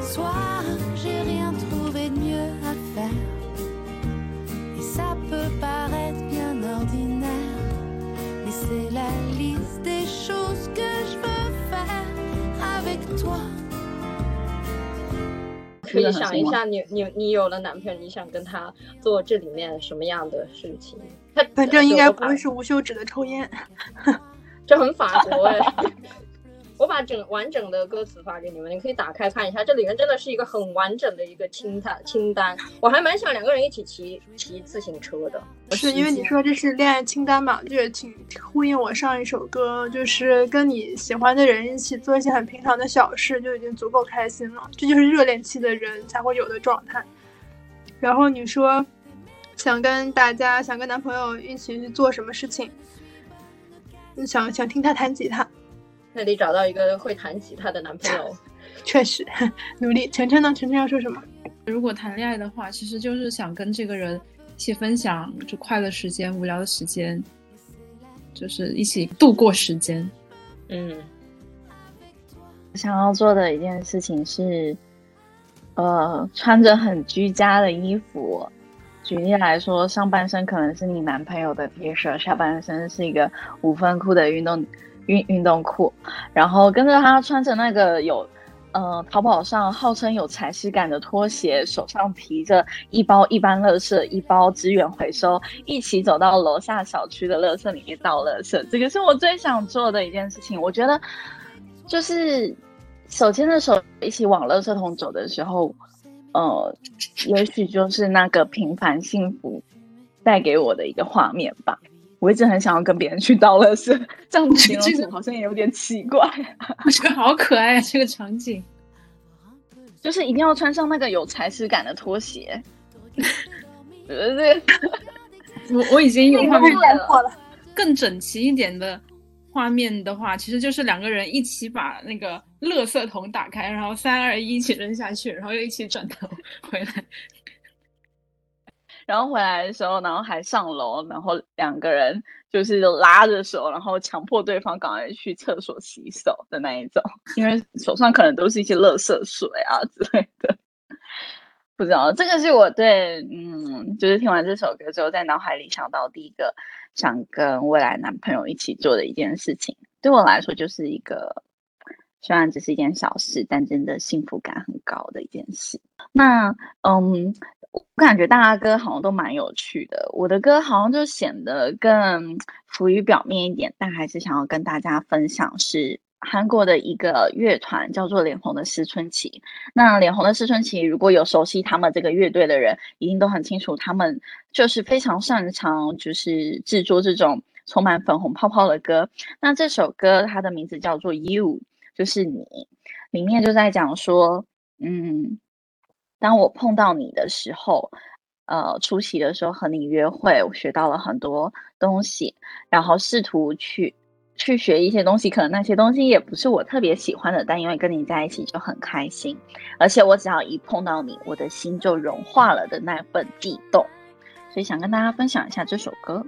déçoit? J'ai rien trouvé de mieux à faire. Et ça peut paraître bien ordinaire. Mais c'est la liste des choses que je veux faire avec toi. 可以想一下你，你你有了男朋友，你想跟他做这里面什么样的事情？他反正应该不会是无休止的抽烟，<laughs> 这很法国哎。我把整完整的歌词发给你们，你可以打开看一下，这里面真的是一个很完整的一个清单清单。我还蛮想两个人一起骑骑自行车的。是因为你说这是恋爱清单嘛，就也挺呼应我上一首歌，就是跟你喜欢的人一起做一些很平常的小事，就已经足够开心了。这就是热恋期的人才会有的状态。然后你说想跟大家，想跟男朋友一起去做什么事情？想想听他弹吉他。那得找到一个会弹吉他的男朋友。<laughs> 确实，努力。晨晨呢？晨晨要说什么？如果谈恋爱的话，其实就是想跟这个人一起分享就快乐时间、无聊的时间，就是一起度过时间。嗯，想要做的一件事情是，呃，穿着很居家的衣服。举例来说，上半身可能是你男朋友的 T 恤，下半身是一个五分裤的运动运运动裤，然后跟着他穿着那个有。呃，淘宝上号称有踩湿感的拖鞋，手上提着一包一般垃圾，一包资源回收，一起走到楼下小区的垃圾里面倒垃圾。这个是我最想做的一件事情。我觉得，就是手牵着手一起往垃圾桶走的时候，呃，也许就是那个平凡幸福带给我的一个画面吧。我一直很想要跟别人去倒垃圾，这样子形容好像也有点奇怪。我觉得好可爱啊，这个场景，就是一定要穿上那个有踩屎感的拖鞋。对对，我我已经有画面了。更整齐一点的画面的话，其实就是两个人一起把那个垃圾桶打开，然后三二一一起扔下去，然后又一起转头回来。然后回来的时候，然后还上楼，然后两个人就是拉着手，然后强迫对方赶快去厕所洗手的那一种，因为手上可能都是一些垃圾水啊之类的。不知道这个是我对，嗯，就是听完这首歌之后，在脑海里想到第一个想跟未来男朋友一起做的一件事情，对我来说就是一个虽然只是一件小事，但真的幸福感很高的一件事。那，嗯。我感觉大家歌好像都蛮有趣的，我的歌好像就显得更浮于表面一点，但还是想要跟大家分享是韩国的一个乐团叫做脸红的思春期。那脸红的思春期，如果有熟悉他们这个乐队的人，一定都很清楚，他们就是非常擅长就是制作这种充满粉红泡泡的歌。那这首歌它的名字叫做 You，就是你，里面就在讲说，嗯。当我碰到你的时候，呃，初期的时候和你约会，我学到了很多东西，然后试图去去学一些东西，可能那些东西也不是我特别喜欢的，但因为跟你在一起就很开心，而且我只要一碰到你，我的心就融化了的那份悸动，所以想跟大家分享一下这首歌。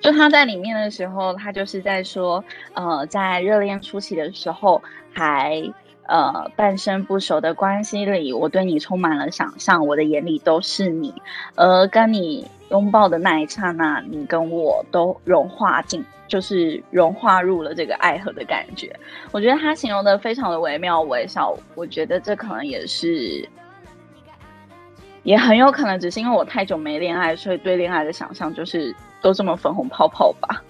就他在里面的时候，他就是在说，呃，在热恋初期的时候还。呃，半生不熟的关系里，我对你充满了想象，我的眼里都是你。而跟你拥抱的那一刹那，你跟我都融化进，就是融化入了这个爱河的感觉。我觉得他形容的非常的惟妙惟肖。我觉得这可能也是，也很有可能只是因为我太久没恋爱，所以对恋爱的想象就是都这么粉红泡泡吧。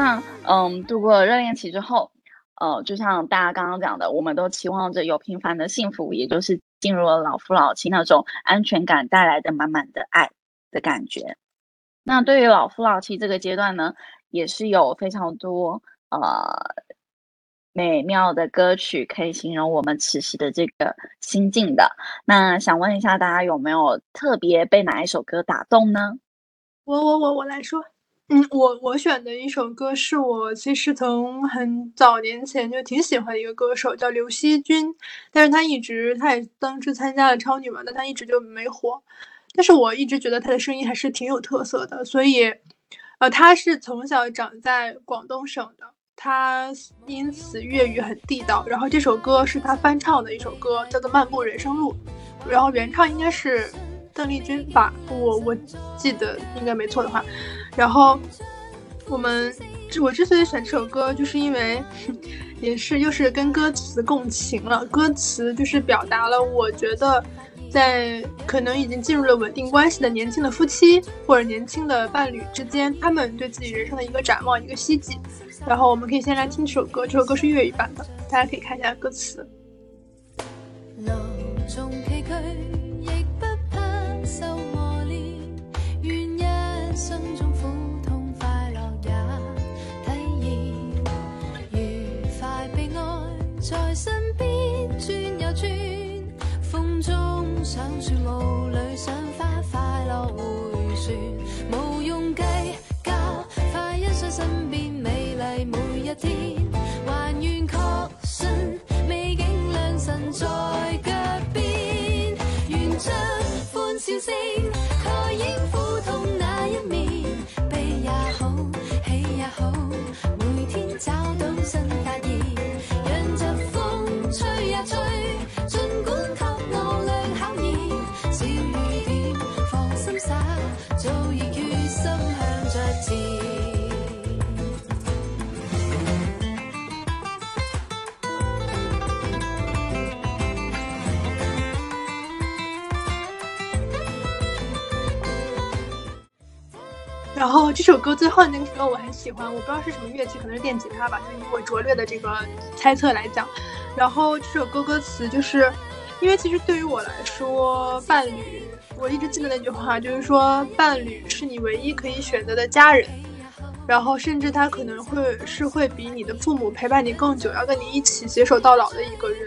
那嗯，度过热恋期之后，呃，就像大家刚刚讲的，我们都期望着有平凡的幸福，也就是进入了老夫老妻那种安全感带来的满满的爱的感觉。那对于老夫老妻这个阶段呢，也是有非常多呃美妙的歌曲可以形容我们此时的这个心境的。那想问一下大家有没有特别被哪一首歌打动呢？我我我我来说。嗯，我我选的一首歌是我其实从很早年前就挺喜欢的一个歌手，叫刘惜君，但是他一直他也当时参加了超女嘛，但他一直就没火。但是我一直觉得他的声音还是挺有特色的，所以，呃，他是从小长在广东省的，他因此粤语很地道。然后这首歌是他翻唱的一首歌，叫做《漫步人生路》，然后原唱应该是邓丽君吧，我我记得应该没错的话。然后，我们我之所以选这首歌，就是因为，<laughs> 也是又是跟歌词共情了。歌词就是表达了，我觉得，在可能已经进入了稳定关系的年轻的夫妻或者年轻的伴侣之间，他们对自己人生的一个展望，一个希冀。然后我们可以先来听这首歌，这首歌是粤语版的。大家可以看一下歌词。想说雾里想花，快乐回旋，无用计较，快欣赏身边美丽每一天，还愿确信美景良辰在脚边，愿将欢笑声盖掩苦痛那一面，悲也好，喜也好，每天找到新发现，然后这首歌最后那个歌我很喜欢，我不知道是什么乐器，可能是电吉他吧，就以我拙劣的这个猜测来讲。然后这首歌歌词就是，因为其实对于我来说，伴侣，我一直记得那句话，就是说伴侣是你唯一可以选择的家人。然后甚至他可能会是会比你的父母陪伴你更久，要跟你一起携手到老的一个人。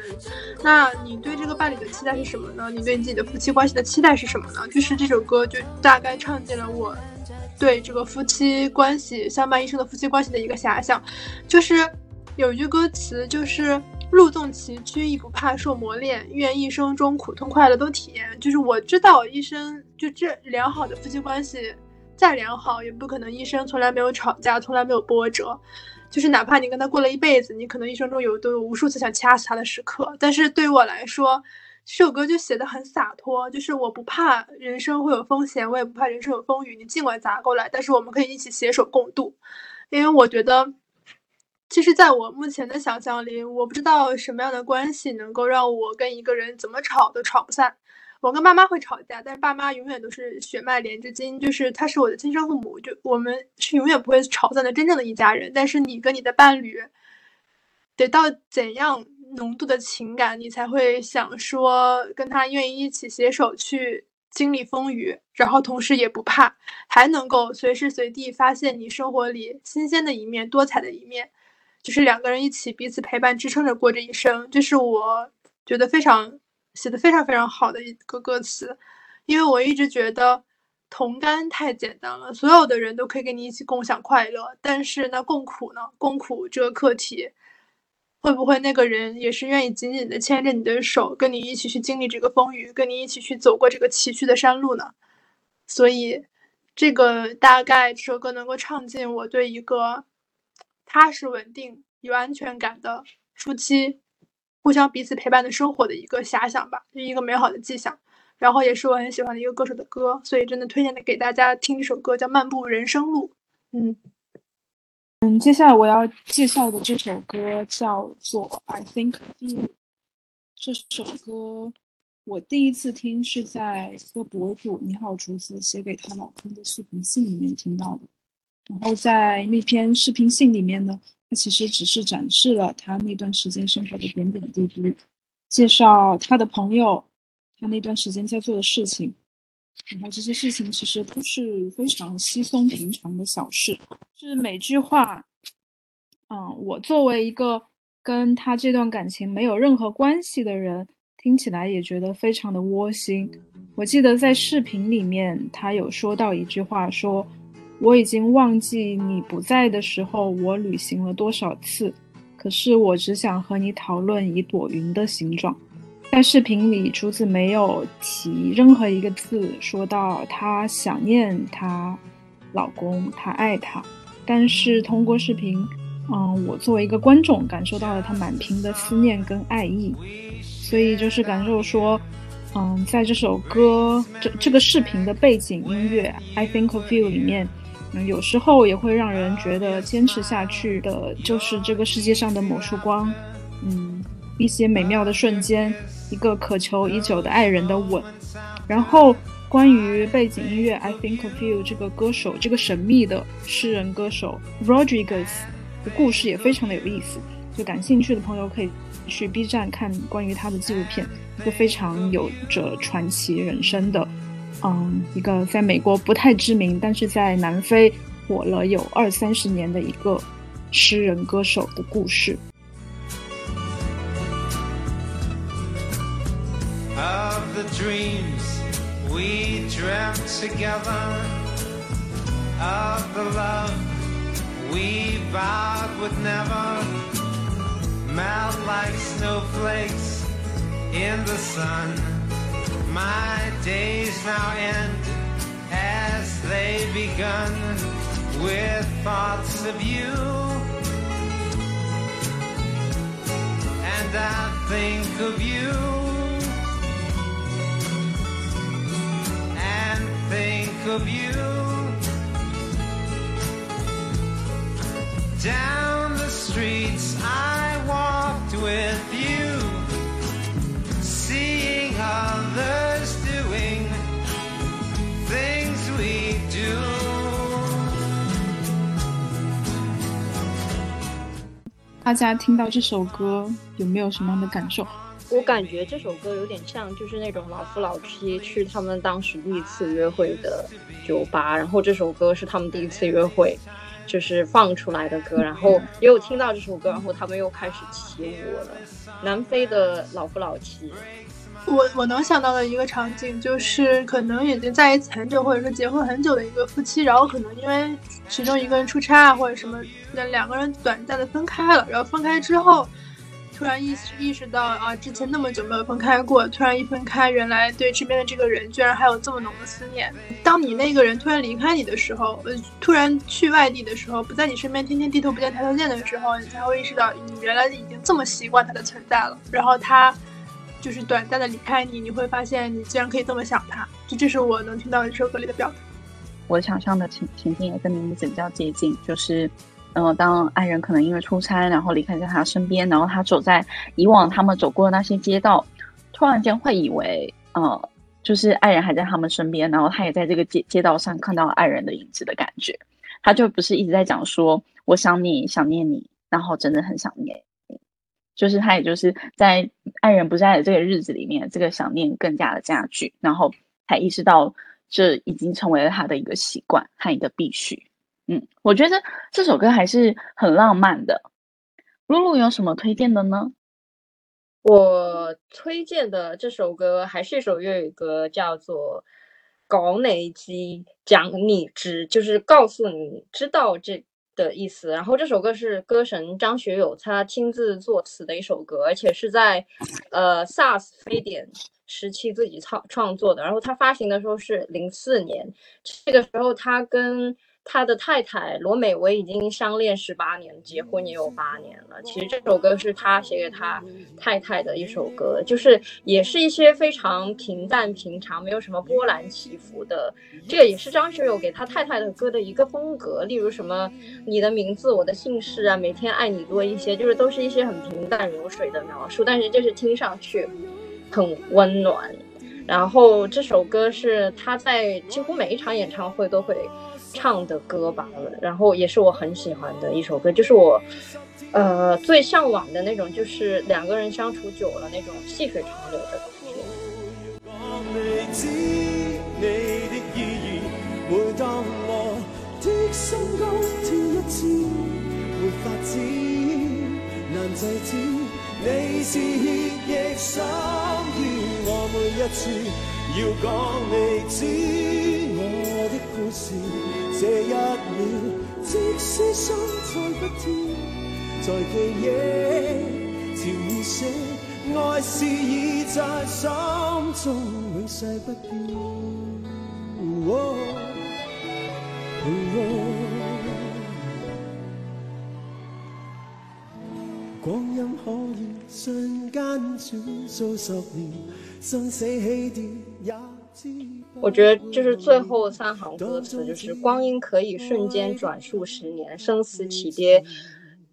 那你对这个伴侣的期待是什么呢？你对你自己的夫妻关系的期待是什么呢？就是这首歌就大概唱尽了我对这个夫妻关系相伴一生的夫妻关系的一个遐想。就是有一句歌词，就是路纵崎岖亦不怕受磨练，愿一生中苦痛快乐都体验。就是我知道一生就这良好的夫妻关系。再良好，也不可能一生从来没有吵架，从来没有波折。就是哪怕你跟他过了一辈子，你可能一生中有都有无数次想掐死他的时刻。但是对于我来说，这首歌就写的很洒脱，就是我不怕人生会有风险，我也不怕人生有风雨，你尽管砸过来，但是我们可以一起携手共度。因为我觉得，其实在我目前的想象里，我不知道什么样的关系能够让我跟一个人怎么吵都吵不散。我跟爸妈会吵架，但是爸妈永远都是血脉连着筋，就是他是我的亲生父母，就我们是永远不会吵散的真正的一家人。但是你跟你的伴侣，得到怎样浓度的情感，你才会想说跟他愿意一起携手去经历风雨，然后同时也不怕，还能够随时随地发现你生活里新鲜的一面、多彩的一面，就是两个人一起彼此陪伴，支撑着过这一生。这是我觉得非常。写的非常非常好的一个歌词，因为我一直觉得同甘太简单了，所有的人都可以跟你一起共享快乐，但是那共苦呢？共苦这个课题，会不会那个人也是愿意紧紧的牵着你的手，跟你一起去经历这个风雨，跟你一起去走过这个崎岖的山路呢？所以，这个大概这首歌能够唱尽我对一个踏实稳定、有安全感的夫妻。互相彼此陪伴的生活的一个遐想吧，就一个美好的迹象。然后也是我很喜欢的一个歌手的歌，所以真的推荐给大家听这首歌，叫《漫步人生路》。嗯嗯，接下来我要介绍的这首歌叫做《I Think You》。这首歌我第一次听是在一个博主你好竹子写给他老公的视频信里面听到的。然后在那篇视频信里面呢。他其实只是展示了他那段时间生活的点点滴滴，介绍他的朋友，他那段时间在做的事情，然后这些事情其实都是非常稀松平常的小事，是每句话，嗯，我作为一个跟他这段感情没有任何关系的人，听起来也觉得非常的窝心。我记得在视频里面，他有说到一句话说。我已经忘记你不在的时候，我旅行了多少次。可是我只想和你讨论一朵云的形状。在视频里，竹子没有提任何一个字，说到她想念她老公，她爱他。但是通过视频，嗯，我作为一个观众，感受到了她满屏的思念跟爱意。所以就是感受说，嗯，在这首歌这这个视频的背景音乐《I Think of You》里面。嗯，有时候也会让人觉得坚持下去的就是这个世界上的某束光，嗯，一些美妙的瞬间，一个渴求已久的爱人的吻。然后关于背景音乐《I Think of You》这个歌手，这个神秘的诗人歌手 Rodriguez 的故事也非常的有意思。就感兴趣的朋友可以去 B 站看关于他的纪录片，一个非常有着传奇人生的，嗯，一个在美国不太知名，但是在南非火了有二三十年的一个诗人歌手的故事。Of the dreams we dreamt together, of the love we vowed would never melt like snowflakes in the sun. My days now end as they begun with thoughts of you. And I think of you of you down the streets I walked with you seeing others doing things we do 大家听到这首歌有没有什么样的感受？我感觉这首歌有点像，就是那种老夫老妻去他们当时第一次约会的酒吧，然后这首歌是他们第一次约会，就是放出来的歌，然后也有听到这首歌，然后他们又开始起舞了。南非的老夫老妻，我我能想到的一个场景就是，可能已经在一起很久，或者说结婚很久的一个夫妻，然后可能因为其中一个人出差啊或者什么，那两个人短暂的分开了，然后分开之后，突然意识意识到啊，之前那么久没有分开过，突然一分开，原来对身边的这个人居然还有这么浓的思念。当你那个人突然离开你的时候，呃，突然去外地的时候，不在你身边，天天低头不见抬头见的时候，你才会意识到你原来已经这么习惯他的存在了，然后他。就是短暂的离开你，你会发现你竟然可以这么想他，这这是我能听到这首歌里的表达。我想象的情情境也跟名字比较接近，就是，呃，当爱人可能因为出差，然后离开在他身边，然后他走在以往他们走过的那些街道，突然间会以为，呃，就是爱人还在他们身边，然后他也在这个街街道上看到爱人的影子的感觉，他就不是一直在讲说我想你，想念你，然后真的很想念你，就是他也就是在爱人不在的这个日子里面，这个想念更加的加剧，然后才意识到这已经成为了他的一个习惯和一个必须。嗯，我觉得这首歌还是很浪漫的。露露有什么推荐的呢？我推荐的这首歌还是一首粤语歌，叫做《講你知》，講你知，就是告诉你知道这的意思。然后这首歌是歌神张学友他亲自作词的一首歌，而且是在呃 SARS 非典时期自己创创作的。然后他发行的时候是零四年，这个时候他跟他的太太罗美薇已经相恋十八年，结婚也有八年了。其实这首歌是他写给他太太的一首歌，就是也是一些非常平淡平常，没有什么波澜起伏的。這個也是张学友给他太太的歌的一个风格，例如什么你的名字、我的姓氏啊，每天爱你多一些，就是都是一些很平淡如水的描述，但是就是听上去很温暖。然后这首歌是他在几乎每一场演唱会都会唱的歌吧，然后也是我很喜欢的一首歌，就是我，呃，最向往的那种，就是两个人相处久了那种细水长流的感覺。我每一次要讲你知我的故事这一秒即使心再不跳在记忆潮已识爱是已在心中永世不变光阴可以瞬间转数十年。我觉得就是最后三行歌词，就是光阴可以瞬间转数十年，生死起跌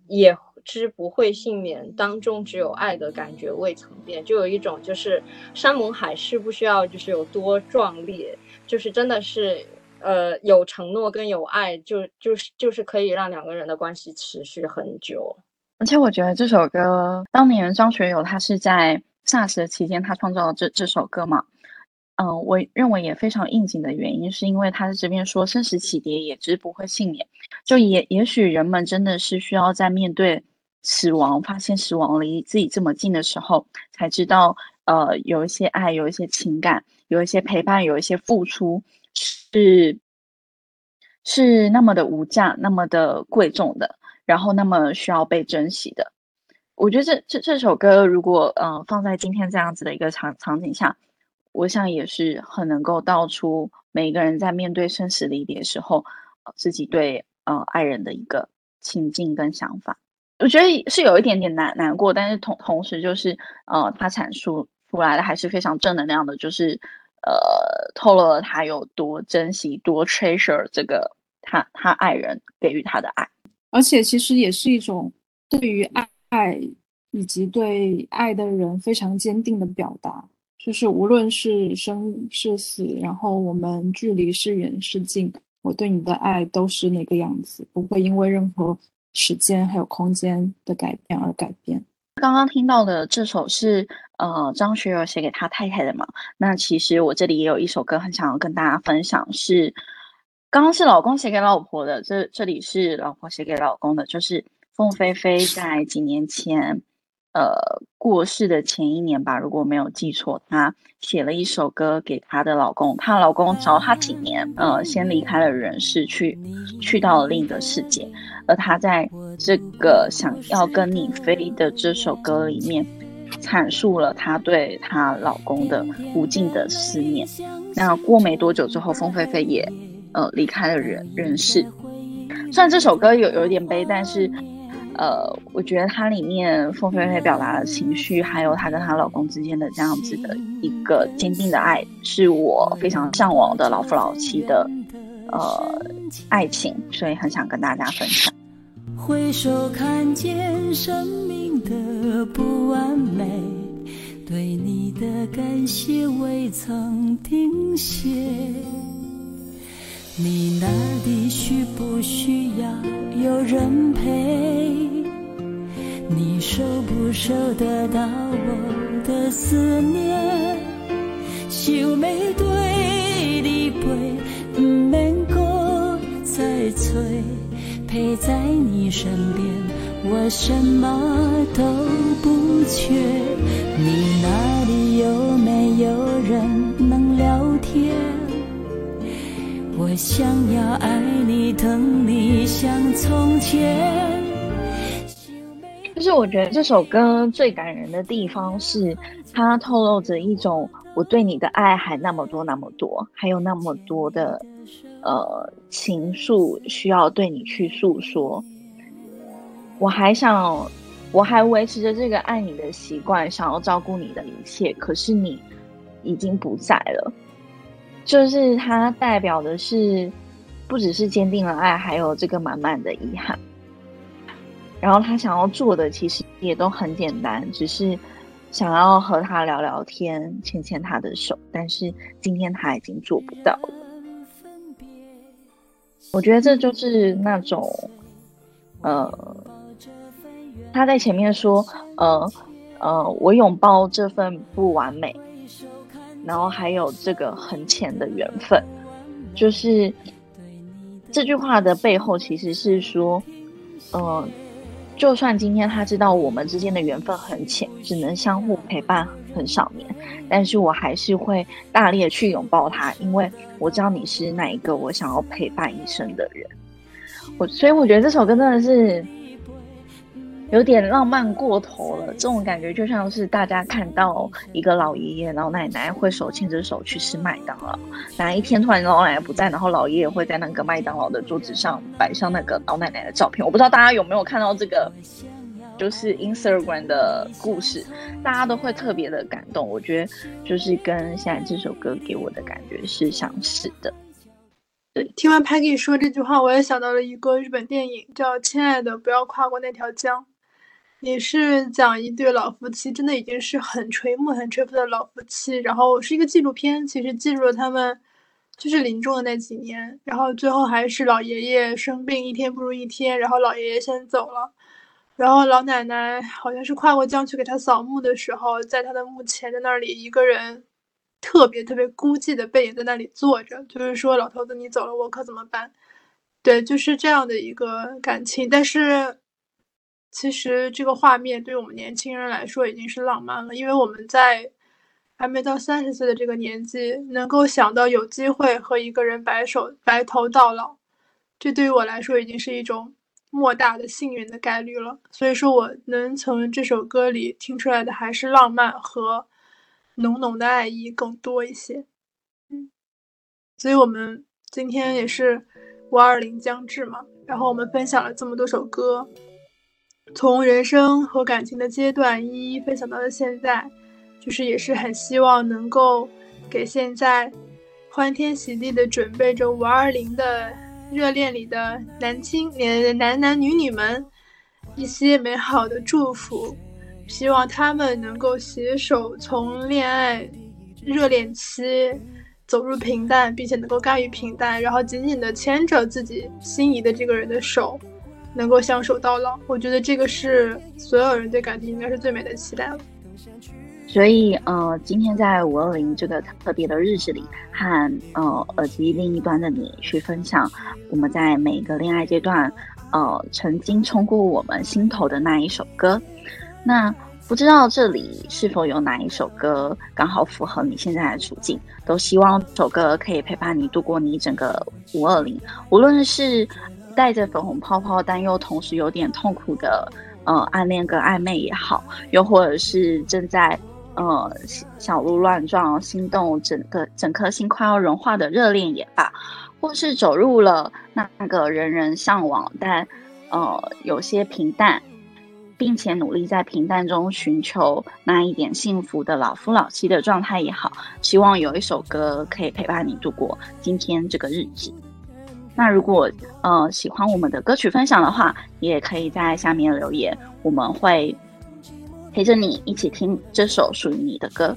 也知不会幸免，当中只有爱的感觉未曾变，就有一种就是山盟海誓不需要就是有多壮烈，就是真的是呃有承诺跟有爱，就就是就是可以让两个人的关系持续很久。而且我觉得这首歌当年张学友他是在 SARS 的期间他创造了这这首歌嘛，嗯、我认为也非常应景的原因是因为他在这边说生死起跌也知不会幸免，就也也许人们真的是需要在面对死亡，发现死亡离自己这么近的时候，才知道呃有一些爱，有一些情感，有一些陪伴，有一些付出是是那么的无价，那么的贵重的。然后那么需要被珍惜的。我觉得这这这首歌如果呃放在今天这样子的一个场场景下，我想也是很能够道出每个人在面对生死离别时候，自己对呃爱人的一个情境跟想法。我觉得是有一点点难难过，但是同同时就是呃他阐述出来的还是非常正能量的，就是呃透露了他有多珍惜、多 treasure 这个他他爱人给予他的爱。而且其实也是一种对于爱爱以及对爱的人非常坚定的表达，就是无论是生是死，然后我们距离是远是近，我对你的爱都是那个样子，不会因为任何时间还有空间的改变而改变。刚刚听到的这首是呃张学友写给他太太的嘛？那其实我这里也有一首歌很想要跟大家分享，是。刚刚是老公写给老婆的，这这里是老婆写给老公的，就是凤飞飞在几年前，呃过世的前一年吧，如果没有记错，她写了一首歌给她的老公，她老公找她几年，呃，先离开了人世，去去到了另一个世界，而她在这个想要跟你飞的这首歌里面，阐述了她对她老公的无尽的思念。那过没多久之后，凤飞飞也。呃，离开了人人世。虽然这首歌有有点悲，但是，呃，我觉得它里面凤飞飞表达的情绪，还有她跟她老公之间的这样子的一个坚定的爱，是我非常向往的老夫老妻的呃爱情，所以很想跟大家分享。回首看见生命的不完美，对你的感谢未曾停歇。你那里需不需要有人陪？你舍不舍得到我的思念？想要对你陪，唔免搁再催，陪在你身边，我什么都不缺。你那里有没有人能聊天？我想要爱你，疼你像从前。就是我觉得这首歌最感人的地方是，它透露着一种我对你的爱还那么多那么多，还有那么多的呃情愫需要对你去诉说。我还想，我还维持着这个爱你的习惯，想要照顾你的一切，可是你已经不在了。就是它代表的是，不只是坚定了爱，还有这个满满的遗憾。然后他想要做的其实也都很简单，只是想要和他聊聊天，牵牵他的手。但是今天他已经做不到了。我觉得这就是那种，呃，他在前面说，呃呃，我拥抱这份不完美。然后还有这个很浅的缘分，就是这句话的背后其实是说，嗯，就算今天他知道我们之间的缘分很浅，只能相互陪伴很少年，但是我还是会大力的去拥抱他，因为我知道你是那一个我想要陪伴一生的人。我所以我觉得这首歌真的是。有点浪漫过头了，这种感觉就像是大家看到一个老爷爷、老奶奶会手牵着手去吃麦当劳，哪一天突然老奶奶不在，然后老爷爷会在那个麦当劳的桌子上摆上那个老奶奶的照片。我不知道大家有没有看到这个，就是 Instagram 的故事，大家都会特别的感动。我觉得就是跟现在这首歌给我的感觉是相似的。对，听完 Peggy 说这句话，我也想到了一个日本电影，叫《亲爱的，不要跨过那条江》。也是讲一对老夫妻，真的已经是很垂暮、很垂暮的老夫妻。然后是一个纪录片，其实记录了他们就是临终的那几年。然后最后还是老爷爷生病，一天不如一天，然后老爷爷先走了。然后老奶奶好像是跨过江去给他扫墓的时候，在他的墓前在那里一个人，特别特别孤寂的背影在那里坐着，就是说老头子你走了我可怎么办？对，就是这样的一个感情。但是其实这个画面对我们年轻人来说已经是浪漫了，因为我们在还没到三十岁的这个年纪，能够想到有机会和一个人白首白头到老，这对于我来说已经是一种。莫大的幸运的概率了，所以说我能从这首歌里听出来的还是浪漫和浓浓的爱意更多一些。嗯，所以我们今天也是五二零将至嘛，然后我们分享了这么多首歌，从人生和感情的阶段一一分享到了现在，就是也是很希望能够给现在欢天喜地的准备着五二零的。热恋里的男青年、男男女女们，一些美好的祝福，希望他们能够携手从恋爱热恋期走入平淡，并且能够甘于平淡，然后紧紧的牵着自己心仪的这个人的手，能够相守到老。我觉得这个是所有人对感情应该是最美的期待了。所以，呃，今天在五二零这个特别的日子里，和呃耳机另一端的你去分享我们在每一个恋爱阶段，呃，曾经冲过我们心头的那一首歌。那不知道这里是否有哪一首歌刚好符合你现在的处境？都希望这首歌可以陪伴你度过你整个五二零，无论是带着粉红泡泡但又同时有点痛苦的呃暗恋跟暧昧也好，又或者是正在。呃，小鹿乱撞，心动，整个整颗心快要融化的热恋也罢，或是走入了那个人人向往但呃有些平淡，并且努力在平淡中寻求那一点幸福的老夫老妻的状态也好，希望有一首歌可以陪伴你度过今天这个日子。那如果呃喜欢我们的歌曲分享的话，也可以在下面留言，我们会。陪着你一起听这首属于你的歌。